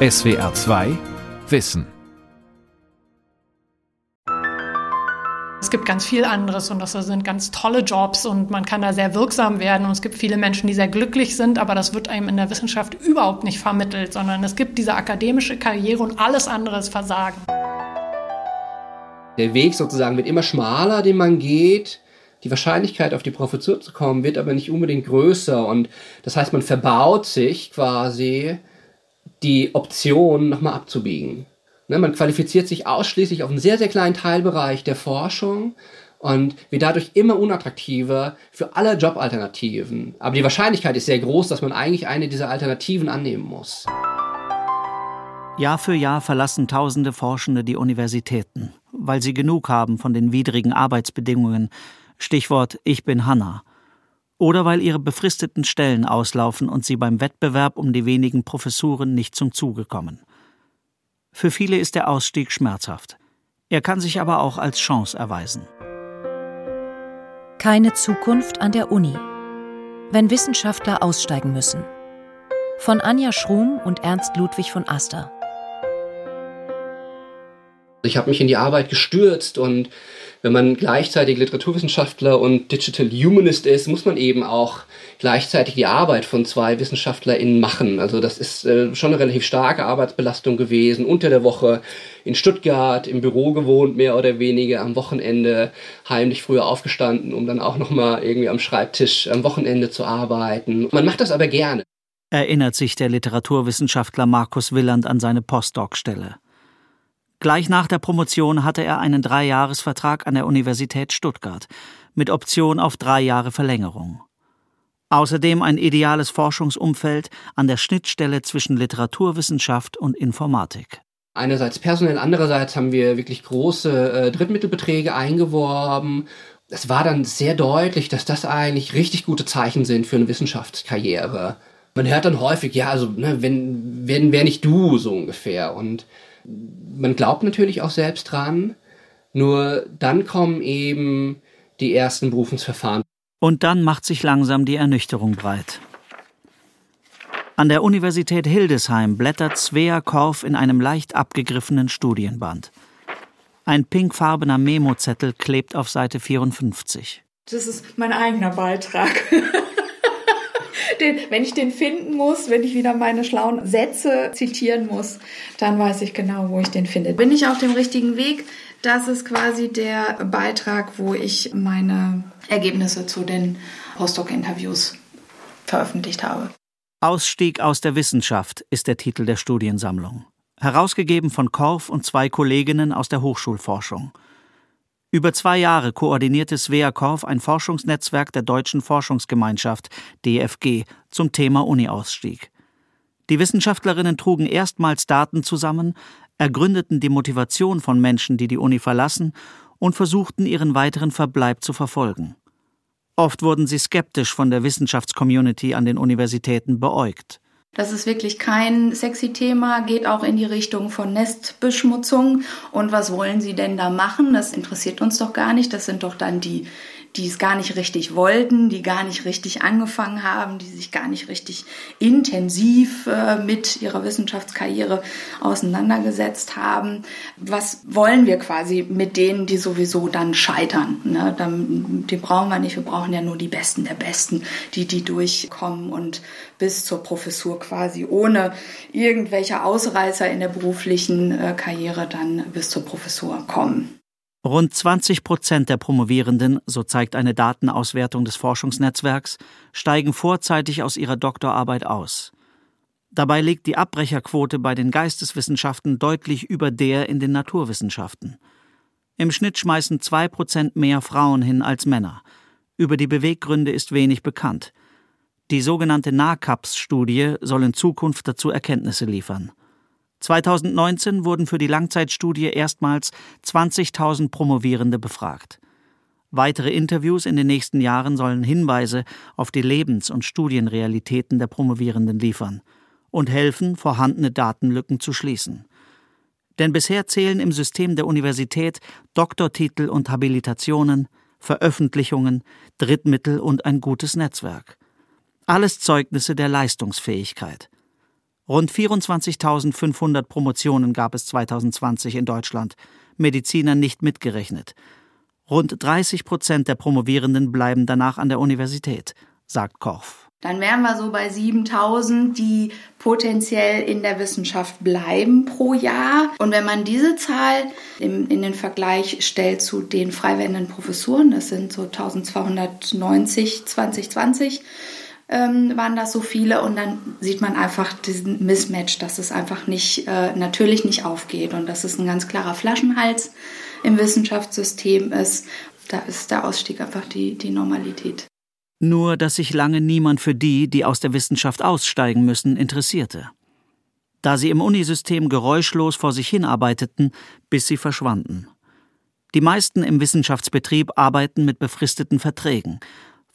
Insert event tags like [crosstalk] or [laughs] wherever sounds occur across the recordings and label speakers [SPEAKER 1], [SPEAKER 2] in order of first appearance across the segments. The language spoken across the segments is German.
[SPEAKER 1] SWR 2 Wissen
[SPEAKER 2] Es gibt ganz viel anderes und das sind ganz tolle Jobs und man kann da sehr wirksam werden und es gibt viele Menschen, die sehr glücklich sind, aber das wird einem in der Wissenschaft überhaupt nicht vermittelt, sondern es gibt diese akademische Karriere und alles andere ist Versagen.
[SPEAKER 3] Der Weg sozusagen wird immer schmaler, den man geht. Die Wahrscheinlichkeit, auf die Professur zu kommen, wird aber nicht unbedingt größer und das heißt, man verbaut sich quasi die Option, nochmal abzubiegen. Ne, man qualifiziert sich ausschließlich auf einen sehr, sehr kleinen Teilbereich der Forschung und wird dadurch immer unattraktiver für alle Jobalternativen. Aber die Wahrscheinlichkeit ist sehr groß, dass man eigentlich eine dieser Alternativen annehmen muss.
[SPEAKER 4] Jahr für Jahr verlassen tausende Forschende die Universitäten, weil sie genug haben von den widrigen Arbeitsbedingungen. Stichwort Ich bin Hanna. Oder weil ihre befristeten Stellen auslaufen und sie beim Wettbewerb um die wenigen Professuren nicht zum Zuge kommen. Für viele ist der Ausstieg schmerzhaft. Er kann sich aber auch als Chance erweisen.
[SPEAKER 5] Keine Zukunft an der Uni. Wenn Wissenschaftler aussteigen müssen. Von Anja Schrum und Ernst Ludwig von Aster.
[SPEAKER 3] Ich habe mich in die Arbeit gestürzt und wenn man gleichzeitig Literaturwissenschaftler und Digital Humanist ist, muss man eben auch gleichzeitig die Arbeit von zwei WissenschaftlerInnen machen. Also das ist äh, schon eine relativ starke Arbeitsbelastung gewesen. Unter der Woche in Stuttgart im Büro gewohnt, mehr oder weniger am Wochenende heimlich früher aufgestanden, um dann auch nochmal irgendwie am Schreibtisch am Wochenende zu arbeiten. Man macht das aber gerne.
[SPEAKER 4] Erinnert sich der Literaturwissenschaftler Markus Willand an seine Postdoc-Stelle. Gleich nach der Promotion hatte er einen Dreijahresvertrag an der Universität Stuttgart mit Option auf drei Jahre Verlängerung. Außerdem ein ideales Forschungsumfeld an der Schnittstelle zwischen Literaturwissenschaft und Informatik.
[SPEAKER 3] Einerseits personell, andererseits haben wir wirklich große äh, Drittmittelbeträge eingeworben. Es war dann sehr deutlich, dass das eigentlich richtig gute Zeichen sind für eine Wissenschaftskarriere. Man hört dann häufig, ja, also, ne, wenn, wenn, wer nicht du, so ungefähr. Und man glaubt natürlich auch selbst dran, nur dann kommen eben die ersten Berufungsverfahren.
[SPEAKER 4] Und dann macht sich langsam die Ernüchterung breit. An der Universität Hildesheim blättert Svea Korf in einem leicht abgegriffenen Studienband. Ein pinkfarbener Memozettel klebt auf Seite 54.
[SPEAKER 6] Das ist mein eigener Beitrag. [laughs] den, wenn ich den finden muss, wenn ich wieder meine schlauen Sätze zitieren muss, dann weiß ich genau, wo ich den finde. Bin ich auf dem richtigen Weg? Das ist quasi der Beitrag, wo ich meine Ergebnisse zu den Postdoc-Interviews veröffentlicht habe.
[SPEAKER 4] Ausstieg aus der Wissenschaft ist der Titel der Studiensammlung. Herausgegeben von Korf und zwei Kolleginnen aus der Hochschulforschung. Über zwei Jahre koordinierte Svea Korf ein Forschungsnetzwerk der Deutschen Forschungsgemeinschaft DFG zum Thema Uni-Ausstieg. Die Wissenschaftlerinnen trugen erstmals Daten zusammen, ergründeten die Motivation von Menschen, die die Uni verlassen, und versuchten ihren weiteren Verbleib zu verfolgen. Oft wurden sie skeptisch von der Wissenschaftscommunity an den Universitäten beäugt.
[SPEAKER 6] Das ist wirklich kein sexy Thema, geht auch in die Richtung von Nestbeschmutzung. Und was wollen Sie denn da machen? Das interessiert uns doch gar nicht. Das sind doch dann die die es gar nicht richtig wollten, die gar nicht richtig angefangen haben, die sich gar nicht richtig intensiv äh, mit ihrer Wissenschaftskarriere auseinandergesetzt haben. Was wollen wir quasi mit denen, die sowieso dann scheitern? Ne? Die brauchen wir nicht, wir brauchen ja nur die Besten der Besten, die die durchkommen und bis zur Professur quasi ohne irgendwelche Ausreißer in der beruflichen äh, Karriere dann bis zur Professur kommen.
[SPEAKER 4] Rund 20 Prozent der Promovierenden, so zeigt eine Datenauswertung des Forschungsnetzwerks, steigen vorzeitig aus ihrer Doktorarbeit aus. Dabei liegt die Abbrecherquote bei den Geisteswissenschaften deutlich über der in den Naturwissenschaften. Im Schnitt schmeißen zwei Prozent mehr Frauen hin als Männer. Über die Beweggründe ist wenig bekannt. Die sogenannte NACAPS-Studie soll in Zukunft dazu Erkenntnisse liefern. 2019 wurden für die Langzeitstudie erstmals 20.000 Promovierende befragt. Weitere Interviews in den nächsten Jahren sollen Hinweise auf die Lebens- und Studienrealitäten der Promovierenden liefern und helfen, vorhandene Datenlücken zu schließen. Denn bisher zählen im System der Universität Doktortitel und Habilitationen, Veröffentlichungen, Drittmittel und ein gutes Netzwerk. Alles Zeugnisse der Leistungsfähigkeit. Rund 24.500 Promotionen gab es 2020 in Deutschland, Mediziner nicht mitgerechnet. Rund 30 Prozent der Promovierenden bleiben danach an der Universität, sagt Korf.
[SPEAKER 6] Dann wären wir so bei 7000, die potenziell in der Wissenschaft bleiben pro Jahr. Und wenn man diese Zahl in, in den Vergleich stellt zu den frei werdenden Professuren, das sind so 1290 2020, ähm, waren das so viele und dann sieht man einfach diesen Mismatch, dass es einfach nicht äh, natürlich nicht aufgeht und dass es ein ganz klarer Flaschenhals im Wissenschaftssystem ist. Da ist der Ausstieg einfach die, die Normalität.
[SPEAKER 4] Nur, dass sich lange niemand für die, die aus der Wissenschaft aussteigen müssen, interessierte. Da sie im Unisystem geräuschlos vor sich hinarbeiteten, bis sie verschwanden. Die meisten im Wissenschaftsbetrieb arbeiten mit befristeten Verträgen,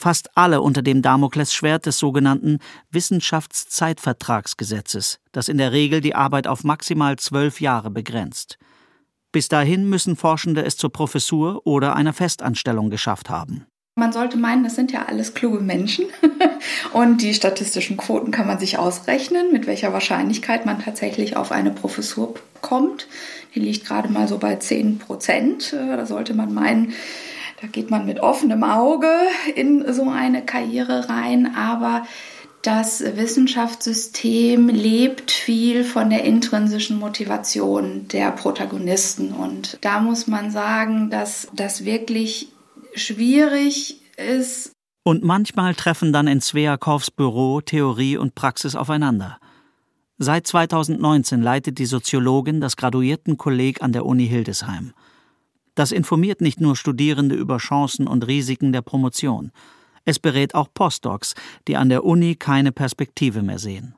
[SPEAKER 4] fast alle unter dem Damoklesschwert des sogenannten Wissenschaftszeitvertragsgesetzes, das in der Regel die Arbeit auf maximal zwölf Jahre begrenzt. Bis dahin müssen Forschende es zur Professur oder einer Festanstellung geschafft haben.
[SPEAKER 6] Man sollte meinen, das sind ja alles kluge Menschen [laughs] und die statistischen Quoten kann man sich ausrechnen, mit welcher Wahrscheinlichkeit man tatsächlich auf eine Professur kommt. Die liegt gerade mal so bei 10 Prozent. Äh, da sollte man meinen, da geht man mit offenem Auge in so eine Karriere rein, aber das Wissenschaftssystem lebt viel von der intrinsischen Motivation der Protagonisten. Und da muss man sagen, dass das wirklich schwierig ist.
[SPEAKER 4] Und manchmal treffen dann in Sveakovs Büro Theorie und Praxis aufeinander. Seit 2019 leitet die Soziologin das Graduiertenkolleg an der Uni Hildesheim. Das informiert nicht nur Studierende über Chancen und Risiken der Promotion. Es berät auch Postdocs, die an der Uni keine Perspektive mehr sehen.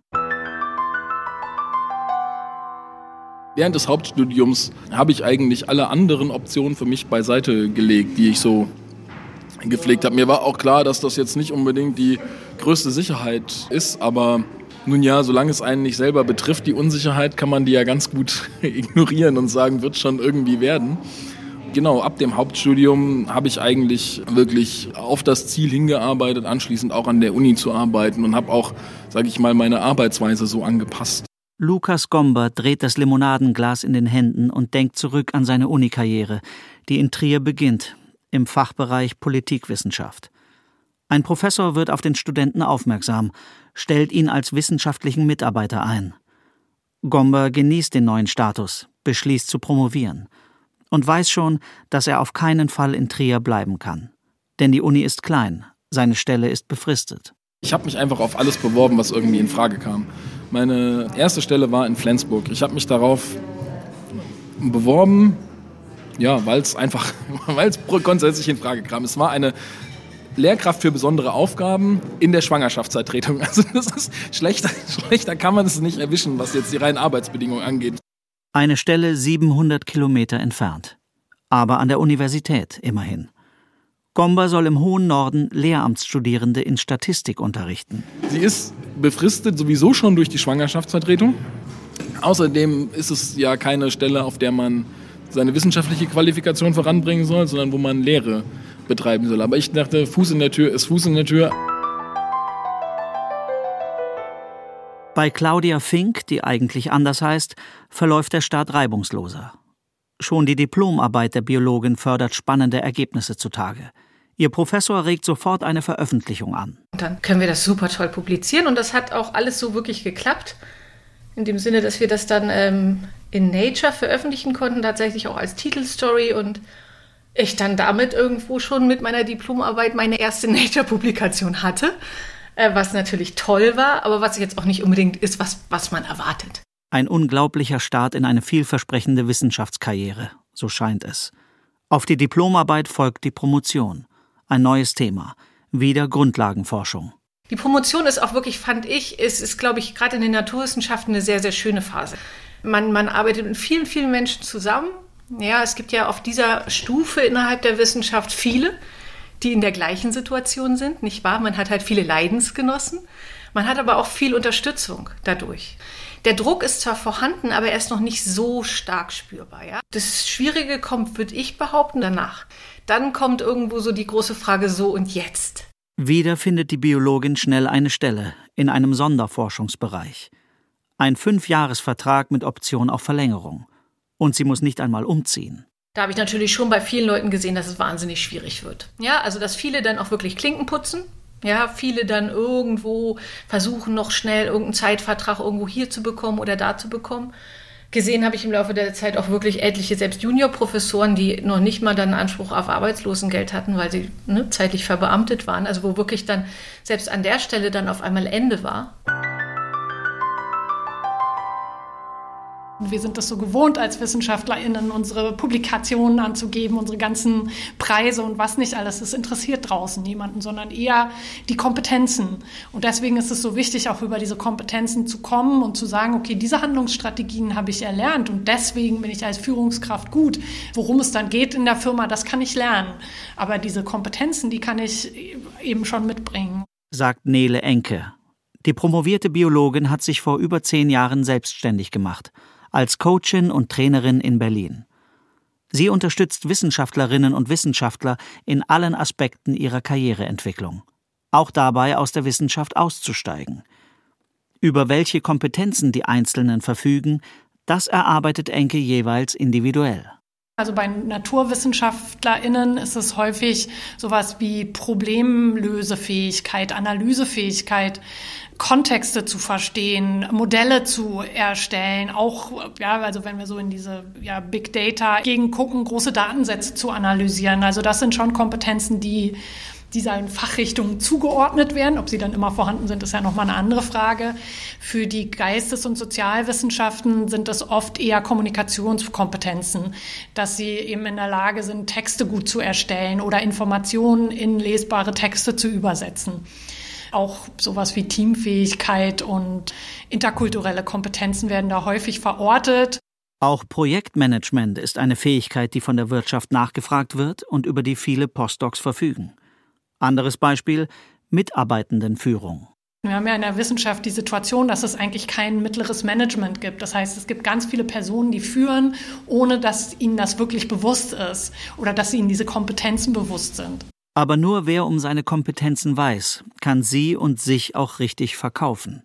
[SPEAKER 7] Während des Hauptstudiums habe ich eigentlich alle anderen Optionen für mich beiseite gelegt, die ich so gepflegt habe. Mir war auch klar, dass das jetzt nicht unbedingt die größte Sicherheit ist, aber nun ja, solange es einen nicht selber betrifft, die Unsicherheit, kann man die ja ganz gut [laughs] ignorieren und sagen, wird schon irgendwie werden. Genau, ab dem Hauptstudium habe ich eigentlich wirklich auf das Ziel hingearbeitet, anschließend auch an der Uni zu arbeiten und habe auch, sage ich mal, meine Arbeitsweise so angepasst.
[SPEAKER 4] Lukas Gomber dreht das Limonadenglas in den Händen und denkt zurück an seine Unikarriere, die in Trier beginnt, im Fachbereich Politikwissenschaft. Ein Professor wird auf den Studenten aufmerksam, stellt ihn als wissenschaftlichen Mitarbeiter ein. Gomber genießt den neuen Status, beschließt zu promovieren und weiß schon, dass er auf keinen Fall in Trier bleiben kann. Denn die Uni ist klein, seine Stelle ist befristet.
[SPEAKER 7] Ich habe mich einfach auf alles beworben, was irgendwie in Frage kam. Meine erste Stelle war in Flensburg. Ich habe mich darauf beworben, ja, weil es einfach, [laughs] weil es grundsätzlich in Frage kam. Es war eine Lehrkraft für besondere Aufgaben in der Schwangerschaftsvertretung. [laughs] Also das ist schlechter, [laughs] schlechter kann man es nicht erwischen, was jetzt die reinen Arbeitsbedingungen angeht.
[SPEAKER 4] Eine Stelle 700 Kilometer entfernt. Aber an der Universität immerhin. Gomber soll im hohen Norden Lehramtsstudierende in Statistik unterrichten.
[SPEAKER 7] Sie ist befristet sowieso schon durch die Schwangerschaftsvertretung. Außerdem ist es ja keine Stelle, auf der man seine wissenschaftliche Qualifikation voranbringen soll, sondern wo man Lehre betreiben soll. Aber ich dachte, Fuß in der Tür ist Fuß in der Tür.
[SPEAKER 4] Bei Claudia Fink, die eigentlich anders heißt, verläuft der Start reibungsloser. Schon die Diplomarbeit der Biologin fördert spannende Ergebnisse zutage. Ihr Professor regt sofort eine Veröffentlichung an.
[SPEAKER 8] Dann können wir das super toll publizieren und das hat auch alles so wirklich geklappt. In dem Sinne, dass wir das dann ähm, in Nature veröffentlichen konnten, tatsächlich auch als Titelstory und ich dann damit irgendwo schon mit meiner Diplomarbeit meine erste [laughs] Nature-Publikation hatte, äh, was natürlich toll war, aber was jetzt auch nicht unbedingt ist, was, was man erwartet.
[SPEAKER 4] Ein unglaublicher Start in eine vielversprechende Wissenschaftskarriere, so scheint es. Auf die Diplomarbeit folgt die Promotion. Ein neues Thema. Wieder Grundlagenforschung.
[SPEAKER 8] Die Promotion ist auch wirklich, fand ich, ist, ist glaube ich, gerade in den Naturwissenschaften eine sehr, sehr schöne Phase. Man, man arbeitet mit vielen, vielen Menschen zusammen. Ja, es gibt ja auf dieser Stufe innerhalb der Wissenschaft viele, die in der gleichen Situation sind, nicht wahr? Man hat halt viele Leidensgenossen. Man hat aber auch viel Unterstützung dadurch. Der Druck ist zwar vorhanden, aber er ist noch nicht so stark spürbar. Ja? Das Schwierige kommt, würde ich behaupten, danach. Dann kommt irgendwo so die große Frage so und jetzt.
[SPEAKER 4] Wieder findet die Biologin schnell eine Stelle in einem Sonderforschungsbereich. Ein Fünfjahresvertrag mit Option auf Verlängerung. Und sie muss nicht einmal umziehen.
[SPEAKER 8] Da habe ich natürlich schon bei vielen Leuten gesehen, dass es wahnsinnig schwierig wird. Ja, also dass viele dann auch wirklich Klinken putzen. Ja, viele dann irgendwo versuchen noch schnell irgendeinen Zeitvertrag irgendwo hier zu bekommen oder da zu bekommen. Gesehen habe ich im Laufe der Zeit auch wirklich etliche, selbst Juniorprofessoren, die noch nicht mal dann Anspruch auf Arbeitslosengeld hatten, weil sie ne, zeitlich verbeamtet waren. Also wo wirklich dann selbst an der Stelle dann auf einmal Ende war.
[SPEAKER 2] Wir sind das so gewohnt, als WissenschaftlerInnen unsere Publikationen anzugeben, unsere ganzen Preise und was nicht alles. Das interessiert draußen niemanden, sondern eher die Kompetenzen. Und deswegen ist es so wichtig, auch über diese Kompetenzen zu kommen und zu sagen, okay, diese Handlungsstrategien habe ich erlernt und deswegen bin ich als Führungskraft gut. Worum es dann geht in der Firma, das kann ich lernen. Aber diese Kompetenzen, die kann ich eben schon mitbringen.
[SPEAKER 4] Sagt Nele Enke. Die promovierte Biologin hat sich vor über zehn Jahren selbstständig gemacht als Coachin und Trainerin in Berlin. Sie unterstützt Wissenschaftlerinnen und Wissenschaftler in allen Aspekten ihrer Karriereentwicklung, auch dabei aus der Wissenschaft auszusteigen. Über welche Kompetenzen die Einzelnen verfügen, das erarbeitet Enke jeweils individuell.
[SPEAKER 2] Also bei NaturwissenschaftlerInnen ist es häufig sowas wie Problemlösefähigkeit, Analysefähigkeit, Kontexte zu verstehen, Modelle zu erstellen, auch, ja, also wenn wir so in diese ja, Big Data gegen gucken, große Datensätze zu analysieren. Also das sind schon Kompetenzen, die dieser Fachrichtungen zugeordnet werden. Ob sie dann immer vorhanden sind, ist ja nochmal eine andere Frage. Für die Geistes- und Sozialwissenschaften sind das oft eher Kommunikationskompetenzen, dass sie eben in der Lage sind, Texte gut zu erstellen oder Informationen in lesbare Texte zu übersetzen. Auch sowas wie Teamfähigkeit und interkulturelle Kompetenzen werden da häufig verortet.
[SPEAKER 4] Auch Projektmanagement ist eine Fähigkeit, die von der Wirtschaft nachgefragt wird und über die viele Postdocs verfügen. Anderes Beispiel Mitarbeitendenführung.
[SPEAKER 2] Wir haben ja in der Wissenschaft die Situation, dass es eigentlich kein mittleres Management gibt. Das heißt, es gibt ganz viele Personen, die führen, ohne dass ihnen das wirklich bewusst ist oder dass ihnen diese Kompetenzen bewusst sind.
[SPEAKER 4] Aber nur wer um seine Kompetenzen weiß, kann sie und sich auch richtig verkaufen.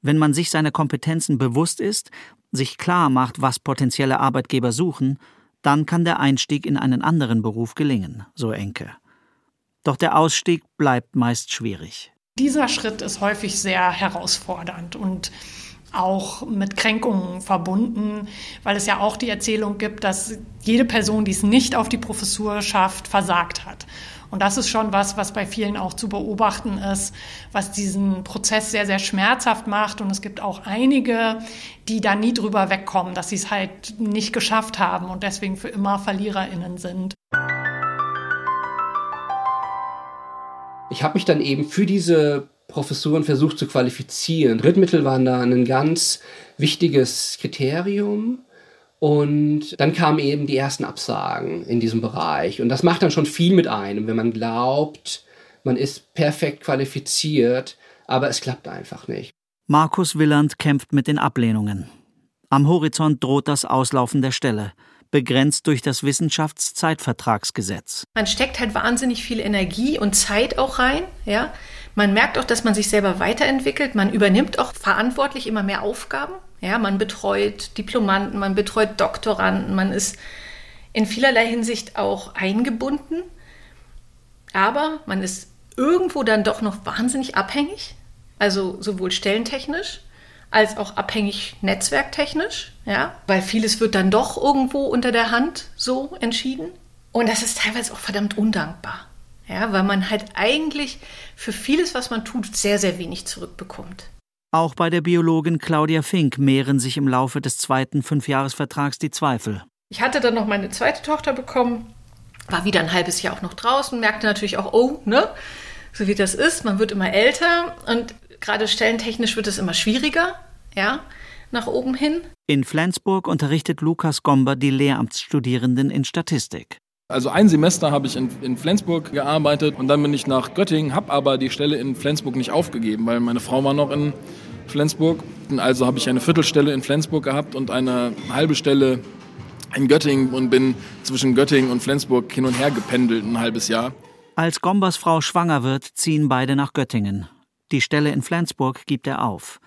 [SPEAKER 4] Wenn man sich seiner Kompetenzen bewusst ist, sich klar macht, was potenzielle Arbeitgeber suchen, dann kann der Einstieg in einen anderen Beruf gelingen, so Enke. Doch der Ausstieg bleibt meist schwierig.
[SPEAKER 2] Dieser Schritt ist häufig sehr herausfordernd und auch mit Kränkungen verbunden, weil es ja auch die Erzählung gibt, dass jede Person, die es nicht auf die Professur schafft, versagt hat. Und das ist schon was, was bei vielen auch zu beobachten ist, was diesen Prozess sehr, sehr schmerzhaft macht. Und es gibt auch einige, die da nie drüber wegkommen, dass sie es halt nicht geschafft haben und deswegen für immer VerliererInnen sind.
[SPEAKER 3] Ich habe mich dann eben für diese Professuren versucht zu qualifizieren. Drittmittel waren da ein ganz wichtiges Kriterium. Und dann kamen eben die ersten Absagen in diesem Bereich. Und das macht dann schon viel mit einem, wenn man glaubt, man ist perfekt qualifiziert, aber es klappt einfach nicht.
[SPEAKER 4] Markus Willand kämpft mit den Ablehnungen. Am Horizont droht das Auslaufen der Stelle begrenzt durch das Wissenschaftszeitvertragsgesetz.
[SPEAKER 8] Man steckt halt wahnsinnig viel Energie und Zeit auch rein, ja. Man merkt auch, dass man sich selber weiterentwickelt. Man übernimmt auch verantwortlich immer mehr Aufgaben. Ja, man betreut Diplomanten, man betreut Doktoranden, man ist in vielerlei Hinsicht auch eingebunden. Aber man ist irgendwo dann doch noch wahnsinnig abhängig. Also sowohl stellentechnisch als auch abhängig netzwerktechnisch, ja, weil vieles wird dann doch irgendwo unter der Hand so entschieden. Und das ist teilweise auch verdammt undankbar, ja, weil man halt eigentlich für vieles, was man tut, sehr, sehr wenig zurückbekommt.
[SPEAKER 4] Auch bei der Biologin Claudia Fink mehren sich im Laufe des zweiten Fünfjahresvertrags die Zweifel.
[SPEAKER 8] Ich hatte dann noch meine zweite Tochter bekommen, war wieder ein halbes Jahr auch noch draußen, merkte natürlich auch, oh, ne, so wie das ist, man wird immer älter und gerade stellentechnisch wird es immer schwieriger, ja, nach oben hin.
[SPEAKER 4] In Flensburg unterrichtet Lukas Gomber die Lehramtsstudierenden in Statistik.
[SPEAKER 7] Also ein Semester habe ich in, in, Flensburg gearbeitet und dann bin ich nach Göttingen, habe aber die Stelle in Flensburg nicht aufgegeben, weil meine Frau war noch in Flensburg. Also habe ich eine Viertelstelle in Flensburg gehabt und eine halbe Stelle in Göttingen und bin zwischen Göttingen und Flensburg hin und her gependelt ein halbes Jahr.
[SPEAKER 4] Als Gombers Frau schwanger wird, ziehen beide nach Göttingen. Die Stelle in Flensburg gibt er auf.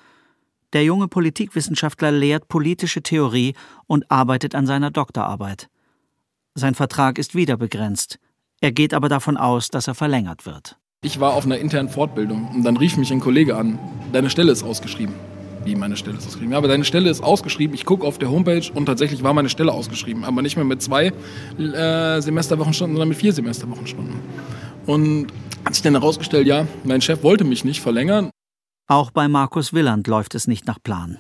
[SPEAKER 4] Der junge Politikwissenschaftler lehrt politische Theorie und arbeitet an seiner Doktorarbeit. Sein Vertrag ist wieder begrenzt. Er geht aber davon aus, dass er verlängert wird.
[SPEAKER 7] Ich war auf einer internen Fortbildung und dann rief mich ein Kollege an. Deine Stelle ist ausgeschrieben. Wie meine Stelle ist ausgeschrieben? Ja, aber deine Stelle ist ausgeschrieben. Ich gucke auf der Homepage und tatsächlich war meine Stelle ausgeschrieben. Aber nicht mehr mit zwei äh, Semesterwochenstunden, sondern mit vier Semesterwochenstunden. Und hat sich dann herausgestellt, ja, mein Chef wollte mich nicht verlängern.
[SPEAKER 4] Auch bei Markus Willand läuft es nicht nach Plan.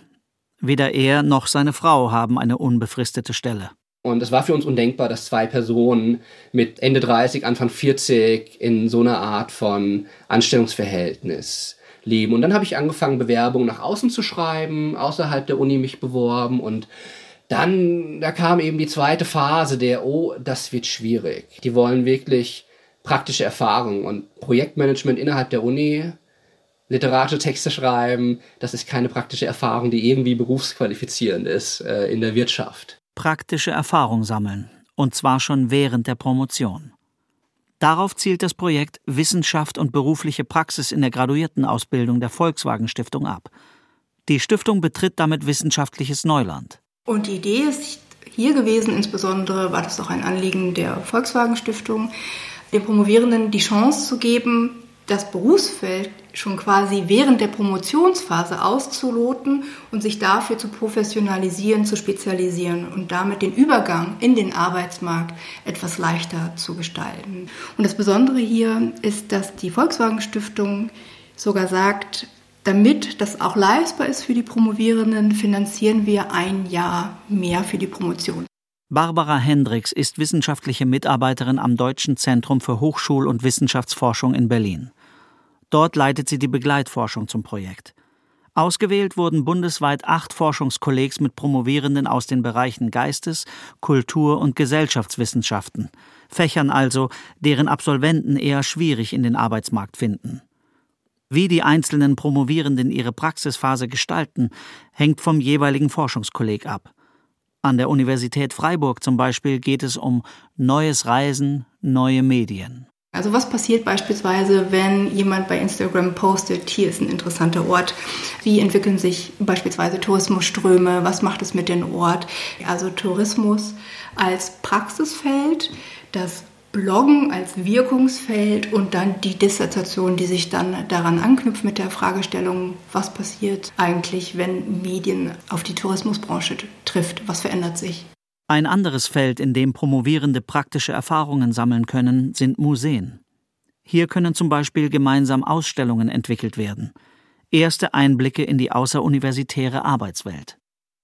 [SPEAKER 4] Weder er noch seine Frau haben eine unbefristete Stelle.
[SPEAKER 3] Und es war für uns undenkbar, dass zwei Personen mit Ende 30, Anfang 40 in so einer Art von Anstellungsverhältnis leben. Und dann habe ich angefangen, Bewerbungen nach außen zu schreiben, außerhalb der Uni mich beworben und dann, da kam eben die zweite Phase der, oh, das wird schwierig. Die wollen wirklich praktische Erfahrung und Projektmanagement innerhalb der Uni literarische Texte schreiben, das ist keine praktische Erfahrung, die irgendwie berufsqualifizierend ist äh, in der Wirtschaft.
[SPEAKER 4] Praktische Erfahrung sammeln, und zwar schon während der Promotion. Darauf zielt das Projekt Wissenschaft und berufliche Praxis in der Graduiertenausbildung der Volkswagen Stiftung ab. Die Stiftung betritt damit wissenschaftliches Neuland.
[SPEAKER 9] Und die Idee ist hier gewesen, insbesondere war das auch ein Anliegen der Volkswagen Stiftung, den Promovierenden die Chance zu geben, das Berufsfeld schon quasi während der Promotionsphase auszuloten und sich dafür zu professionalisieren, zu spezialisieren und damit den Übergang in den Arbeitsmarkt etwas leichter zu gestalten. Und das Besondere hier ist, dass die Volkswagen Stiftung sogar sagt, damit das auch leistbar ist für die Promovierenden, finanzieren wir ein Jahr mehr für die Promotion.
[SPEAKER 4] Barbara Hendricks ist wissenschaftliche Mitarbeiterin am Deutschen Zentrum für Hochschul- und Wissenschaftsforschung in Berlin. Dort leitet sie die Begleitforschung zum Projekt. Ausgewählt wurden bundesweit acht Forschungskollegs mit Promovierenden aus den Bereichen Geistes-, Kultur- und Gesellschaftswissenschaften, Fächern also, deren Absolventen eher schwierig in den Arbeitsmarkt finden. Wie die einzelnen Promovierenden ihre Praxisphase gestalten, hängt vom jeweiligen Forschungskolleg ab. An der Universität Freiburg zum Beispiel geht es um neues Reisen, neue Medien.
[SPEAKER 9] Also was passiert beispielsweise, wenn jemand bei Instagram postet, hier ist ein interessanter Ort? Wie entwickeln sich beispielsweise Tourismusströme? Was macht es mit dem Ort? Also Tourismus als Praxisfeld, das Bloggen als Wirkungsfeld und dann die Dissertation, die sich dann daran anknüpft mit der Fragestellung, was passiert eigentlich, wenn Medien auf die Tourismusbranche trifft, was verändert sich.
[SPEAKER 4] Ein anderes Feld, in dem Promovierende praktische Erfahrungen sammeln können, sind Museen. Hier können zum Beispiel gemeinsam Ausstellungen entwickelt werden. Erste Einblicke in die außeruniversitäre Arbeitswelt.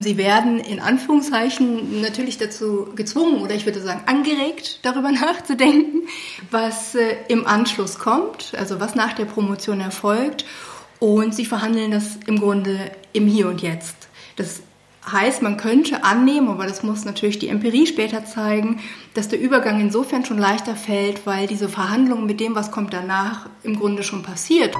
[SPEAKER 9] Sie werden in Anführungszeichen natürlich dazu gezwungen oder ich würde sagen angeregt, darüber [laughs] nachzudenken, was äh, im Anschluss kommt, also was nach der Promotion erfolgt. Und sie verhandeln das im Grunde im Hier und Jetzt. Das heißt, man könnte annehmen, aber das muss natürlich die Empirie später zeigen, dass der Übergang insofern schon leichter fällt, weil diese Verhandlung mit dem, was kommt danach, im Grunde schon passiert.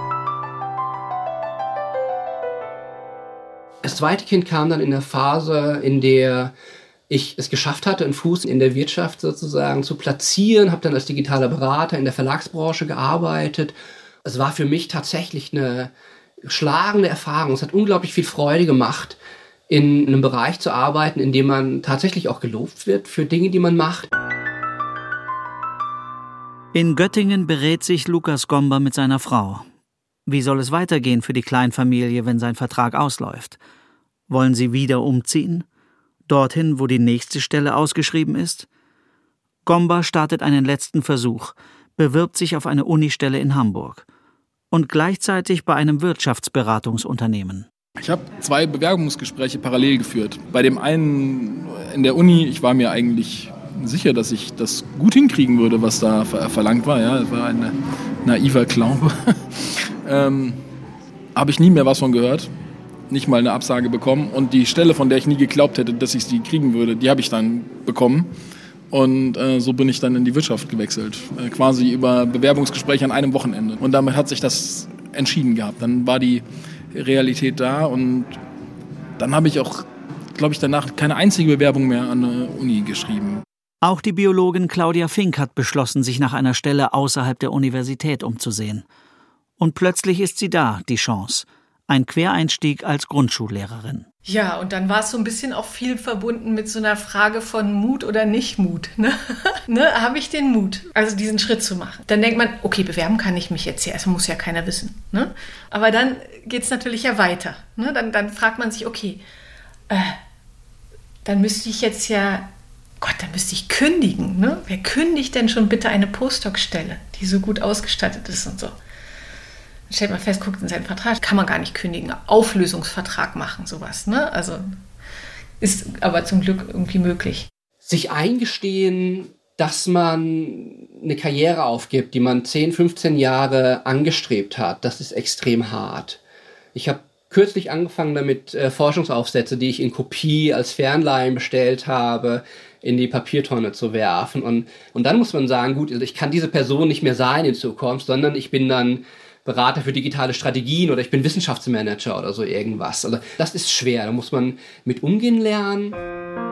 [SPEAKER 3] Das zweite Kind kam dann in der Phase, in der ich es geschafft hatte, einen Fuß in der Wirtschaft sozusagen zu platzieren, habe dann als digitaler Berater in der Verlagsbranche gearbeitet. Es war für mich tatsächlich eine schlagende Erfahrung. Es hat unglaublich viel Freude gemacht, in einem Bereich zu arbeiten, in dem man tatsächlich auch gelobt wird für Dinge, die man macht.
[SPEAKER 4] In Göttingen berät sich Lukas Gomber mit seiner Frau. Wie soll es weitergehen für die Kleinfamilie, wenn sein Vertrag ausläuft? Wollen sie wieder umziehen? Dorthin, wo die nächste Stelle ausgeschrieben ist? Gomba startet einen letzten Versuch, bewirbt sich auf eine Unistelle in Hamburg und gleichzeitig bei einem Wirtschaftsberatungsunternehmen.
[SPEAKER 7] Ich habe zwei Bewerbungsgespräche parallel geführt. Bei dem einen in der Uni, ich war mir eigentlich sicher, dass ich das gut hinkriegen würde, was da verlangt war. Ja, das war ein naiver Glaube. [laughs] ähm, Habe ich nie mehr was von gehört. Nicht mal eine Absage bekommen. Und die Stelle, von der ich nie geglaubt hätte, dass ich sie kriegen würde, die habe ich dann bekommen. Und äh, so bin ich dann in die Wirtschaft gewechselt. Äh, quasi über Bewerbungsgespräche an einem Wochenende. Und damit hat sich das entschieden gehabt. Dann war die Realität da und dann habe ich auch, glaube ich, danach keine einzige Bewerbung mehr an eine Uni geschrieben.
[SPEAKER 4] Auch die Biologin Claudia Fink hat beschlossen, sich nach einer Stelle außerhalb der Universität umzusehen. Und plötzlich ist sie da, die Chance. Ein Quereinstieg als Grundschullehrerin.
[SPEAKER 8] Ja, und dann war es so ein bisschen auch viel verbunden mit so einer Frage von Mut oder nicht Mut. Ne? [laughs] ne? Habe ich den Mut, also diesen Schritt zu machen? Dann denkt man, okay, bewerben kann ich mich jetzt ja, das muss ja keiner wissen. Ne? Aber dann geht es natürlich ja weiter. Ne? Dann, dann fragt man sich, okay, äh, dann müsste ich jetzt ja, Gott, dann müsste ich kündigen. Ne? Wer kündigt denn schon bitte eine Postdoc-Stelle, die so gut ausgestattet ist und so? stellt man fest, guckt in seinen Vertrag, kann man gar nicht kündigen. Auflösungsvertrag machen, sowas. Ne? Also ist aber zum Glück irgendwie möglich.
[SPEAKER 3] Sich eingestehen, dass man eine Karriere aufgibt, die man 10, 15 Jahre angestrebt hat, das ist extrem hart. Ich habe kürzlich angefangen damit, äh, Forschungsaufsätze, die ich in Kopie als Fernleihen bestellt habe, in die Papiertonne zu werfen. Und, und dann muss man sagen, gut, ich kann diese Person nicht mehr sein in Zukunft, sondern ich bin dann Berater für digitale Strategien oder ich bin Wissenschaftsmanager oder so irgendwas. Also das ist schwer, da muss man mit umgehen lernen.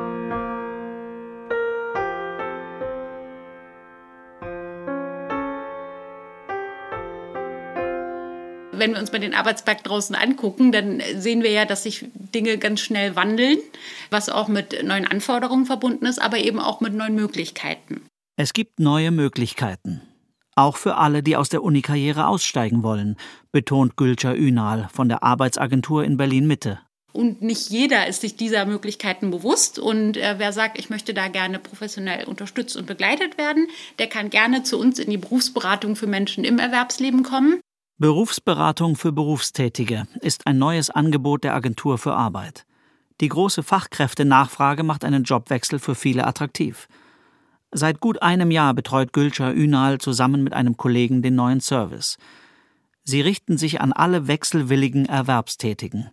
[SPEAKER 10] Wenn wir uns mal den Arbeitsmarkt draußen angucken, dann sehen wir ja, dass sich Dinge ganz schnell wandeln, was auch mit neuen Anforderungen verbunden ist, aber eben auch mit neuen Möglichkeiten.
[SPEAKER 4] Es gibt neue Möglichkeiten. Auch für alle, die aus der Unikarriere aussteigen wollen, betont Gülcan Ünal von der Arbeitsagentur in Berlin Mitte.
[SPEAKER 10] Und nicht jeder ist sich dieser Möglichkeiten bewusst. Und äh, wer sagt, ich möchte da gerne professionell unterstützt und begleitet werden, der kann gerne zu uns in die Berufsberatung für Menschen im Erwerbsleben kommen.
[SPEAKER 4] Berufsberatung für Berufstätige ist ein neues Angebot der Agentur für Arbeit. Die große Fachkräftenachfrage macht einen Jobwechsel für viele attraktiv. Seit gut einem Jahr betreut Gülcan Ünal zusammen mit einem Kollegen den neuen Service. Sie richten sich an alle wechselwilligen Erwerbstätigen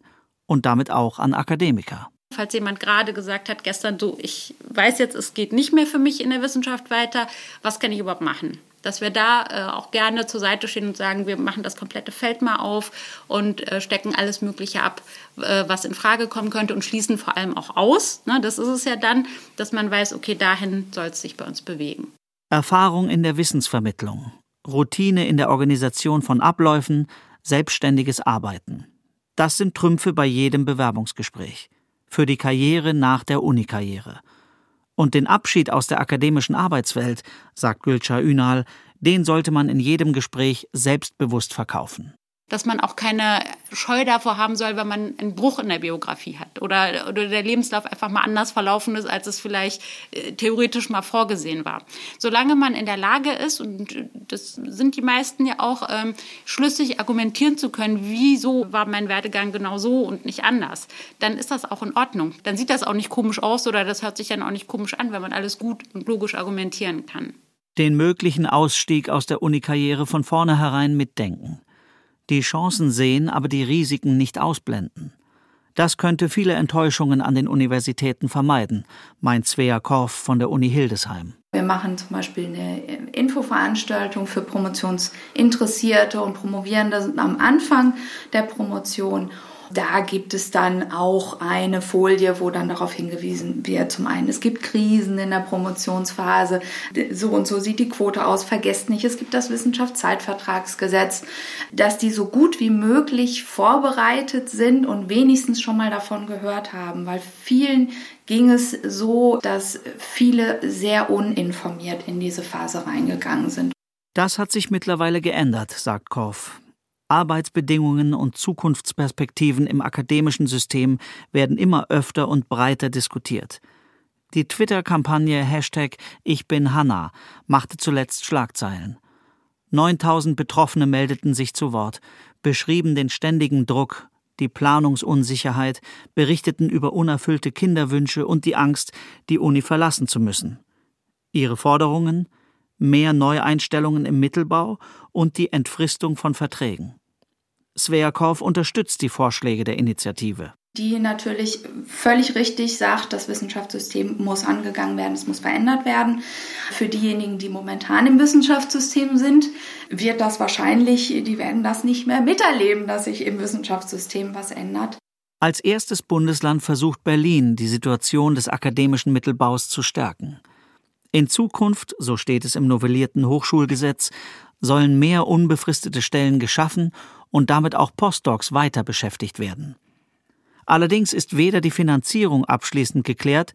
[SPEAKER 4] und damit auch an Akademiker.
[SPEAKER 10] Falls jemand gerade gesagt hat gestern, so, ich weiß jetzt, es geht nicht mehr für mich in der Wissenschaft weiter, was kann ich überhaupt machen? Dass wir da äh, auch gerne zur Seite stehen und sagen, wir machen das komplette Feld mal auf und äh, stecken alles Mögliche ab, äh, was in Frage kommen könnte und schließen vor allem auch aus. Ne? Das ist es ja dann, dass man weiß, okay, dahin soll es sich bei uns bewegen.
[SPEAKER 4] Erfahrung in der Wissensvermittlung, Routine in der Organisation von Abläufen, selbstständiges Arbeiten. Das sind Trümpfe bei jedem Bewerbungsgespräch. Für die Karriere nach der Unikarriere. Und den Abschied aus der akademischen Arbeitswelt, sagt Gülcan Ünal, den sollte man in jedem Gespräch selbstbewusst verkaufen
[SPEAKER 10] dass man auch keine Scheu davor haben soll, wenn man einen Bruch in der Biografie hat oder, oder der Lebenslauf einfach mal anders verlaufen ist, als es vielleicht äh, theoretisch mal vorgesehen war. Solange man in der Lage ist, und das sind die meisten ja auch, ähm, schlüssig argumentieren zu können, wieso war mein Werdegang genau so und nicht anders, dann ist das auch in Ordnung. Dann sieht das auch nicht komisch aus oder das hört sich dann auch nicht komisch an, wenn man alles gut und logisch argumentieren kann.
[SPEAKER 4] Den möglichen Ausstieg aus der Unikarriere von vornherein mitdenken die Chancen sehen, aber die Risiken nicht ausblenden. Das könnte viele Enttäuschungen an den Universitäten vermeiden, meint Svea Korf von der Uni Hildesheim.
[SPEAKER 6] Wir machen zum Beispiel eine Infoveranstaltung für Promotionsinteressierte und Promovierende am Anfang der Promotion da gibt es dann auch eine Folie, wo dann darauf hingewiesen wird. Zum einen, es gibt Krisen in der Promotionsphase. So und so sieht die Quote aus. Vergesst nicht, es gibt das Wissenschaftszeitvertragsgesetz, dass die so gut wie möglich vorbereitet sind und wenigstens schon mal davon gehört haben, weil vielen ging es so, dass viele sehr uninformiert in diese Phase reingegangen sind.
[SPEAKER 4] Das hat sich mittlerweile geändert, sagt Korf. Arbeitsbedingungen und Zukunftsperspektiven im akademischen System werden immer öfter und breiter diskutiert. Die Twitter-Kampagne Hashtag Ich bin Hanna machte zuletzt Schlagzeilen. 9000 Betroffene meldeten sich zu Wort, beschrieben den ständigen Druck, die Planungsunsicherheit, berichteten über unerfüllte Kinderwünsche und die Angst, die Uni verlassen zu müssen. Ihre Forderungen mehr Neueinstellungen im Mittelbau und die Entfristung von Verträgen. Sveakov unterstützt die Vorschläge der Initiative.
[SPEAKER 6] Die natürlich völlig richtig sagt, das Wissenschaftssystem muss angegangen werden, es muss verändert werden. Für diejenigen, die momentan im Wissenschaftssystem sind, wird das wahrscheinlich, die werden das nicht mehr miterleben, dass sich im Wissenschaftssystem was ändert.
[SPEAKER 4] Als erstes Bundesland versucht Berlin, die Situation des akademischen Mittelbaus zu stärken. In Zukunft, so steht es im novellierten Hochschulgesetz, sollen mehr unbefristete Stellen geschaffen und damit auch Postdocs weiter beschäftigt werden. Allerdings ist weder die Finanzierung abschließend geklärt,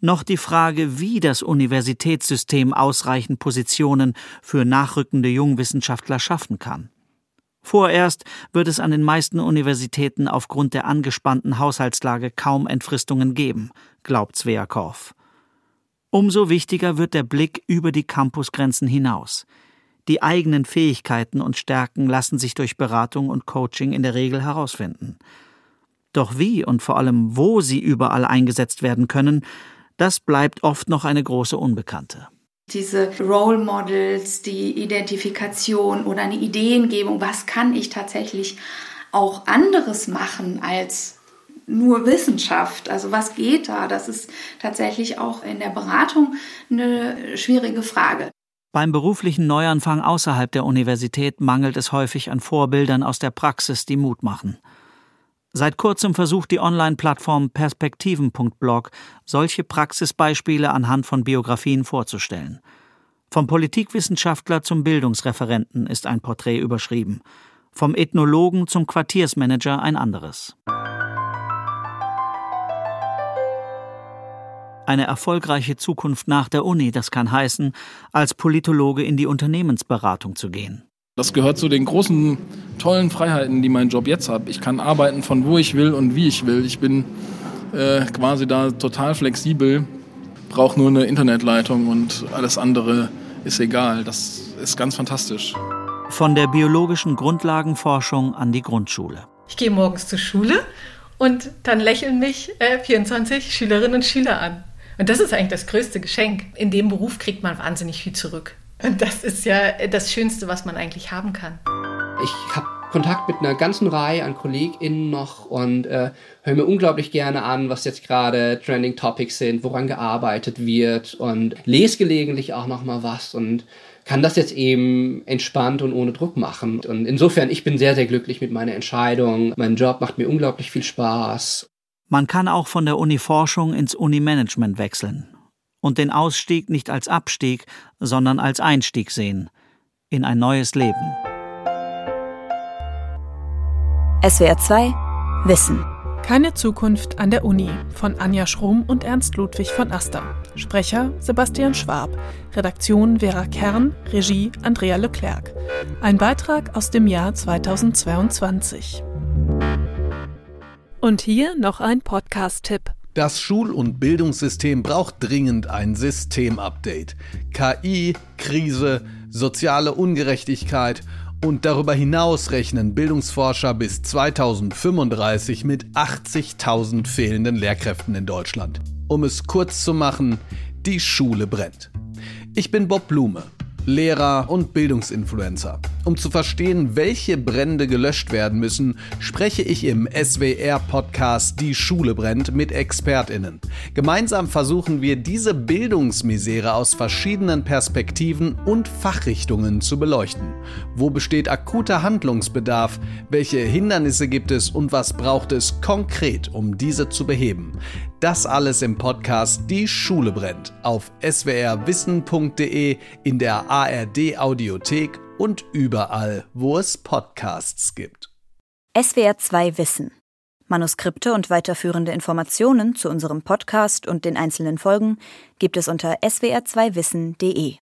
[SPEAKER 4] noch die Frage, wie das Universitätssystem ausreichend Positionen für nachrückende Jungwissenschaftler schaffen kann. Vorerst wird es an den meisten Universitäten aufgrund der angespannten Haushaltslage kaum Entfristungen geben, glaubt Zwerkow. Umso wichtiger wird der Blick über die Campusgrenzen hinaus. Die eigenen Fähigkeiten und Stärken lassen sich durch Beratung und Coaching in der Regel herausfinden. Doch wie und vor allem wo sie überall eingesetzt werden können, das bleibt oft noch eine große Unbekannte.
[SPEAKER 6] Diese Role Models, die Identifikation oder eine Ideengebung, was kann ich tatsächlich auch anderes machen als nur Wissenschaft. Also was geht da? Das ist tatsächlich auch in der Beratung eine schwierige Frage.
[SPEAKER 4] Beim beruflichen Neuanfang außerhalb der Universität mangelt es häufig an Vorbildern aus der Praxis, die Mut machen. Seit kurzem versucht die Online-Plattform Perspektiven.blog, solche Praxisbeispiele anhand von Biografien vorzustellen. Vom Politikwissenschaftler zum Bildungsreferenten ist ein Porträt überschrieben, vom Ethnologen zum Quartiersmanager ein anderes. Eine erfolgreiche Zukunft nach der Uni, das kann heißen, als Politologe in die Unternehmensberatung zu gehen.
[SPEAKER 7] Das gehört zu den großen, tollen Freiheiten, die mein Job jetzt hat. Ich kann arbeiten von wo ich will und wie ich will. Ich bin äh, quasi da total flexibel, brauche nur eine Internetleitung und alles andere ist egal. Das ist ganz fantastisch.
[SPEAKER 4] Von der biologischen Grundlagenforschung an die Grundschule.
[SPEAKER 8] Ich gehe morgens zur Schule und dann lächeln mich äh, 24 Schülerinnen und Schüler an. Und das ist eigentlich das größte Geschenk. In dem Beruf kriegt man wahnsinnig viel zurück. Und das ist ja das Schönste, was man eigentlich haben kann.
[SPEAKER 3] Ich habe Kontakt mit einer ganzen Reihe an KollegInnen noch und äh, höre mir unglaublich gerne an, was jetzt gerade Trending Topics sind, woran gearbeitet wird und lese gelegentlich auch noch mal was und kann das jetzt eben entspannt und ohne Druck machen. Und insofern, ich bin sehr, sehr glücklich mit meiner Entscheidung. Mein Job macht mir unglaublich viel Spaß.
[SPEAKER 4] Man kann auch von der Uni-Forschung ins Uni-Management wechseln und den Ausstieg nicht als Abstieg, sondern als Einstieg sehen in ein neues Leben.
[SPEAKER 5] SWR 2 Wissen.
[SPEAKER 11] Keine Zukunft an der Uni von Anja Schrum und Ernst Ludwig von Aster. Sprecher Sebastian Schwab. Redaktion Vera Kern. Regie Andrea Leclerc. Ein Beitrag aus dem Jahr 2022. Und hier noch ein Podcast-Tipp.
[SPEAKER 12] Das Schul- und Bildungssystem braucht dringend ein Systemupdate. KI, Krise, soziale Ungerechtigkeit und darüber hinaus rechnen Bildungsforscher bis 2035 mit 80.000 fehlenden Lehrkräften in Deutschland. Um es kurz zu machen, die Schule brennt. Ich bin Bob Blume. Lehrer und Bildungsinfluencer. Um zu verstehen, welche Brände gelöscht werden müssen, spreche ich im SWR-Podcast Die Schule brennt mit ExpertInnen. Gemeinsam versuchen wir, diese Bildungsmisere aus verschiedenen Perspektiven und Fachrichtungen zu beleuchten. Wo besteht akuter Handlungsbedarf? Welche Hindernisse gibt es und was braucht es konkret, um diese zu beheben? Das alles im Podcast Die Schule brennt auf swrwissen.de, in der ARD Audiothek und überall, wo es Podcasts gibt.
[SPEAKER 5] SWR 2 Wissen. Manuskripte und weiterführende Informationen zu unserem Podcast und den einzelnen Folgen gibt es unter swr2wissen.de.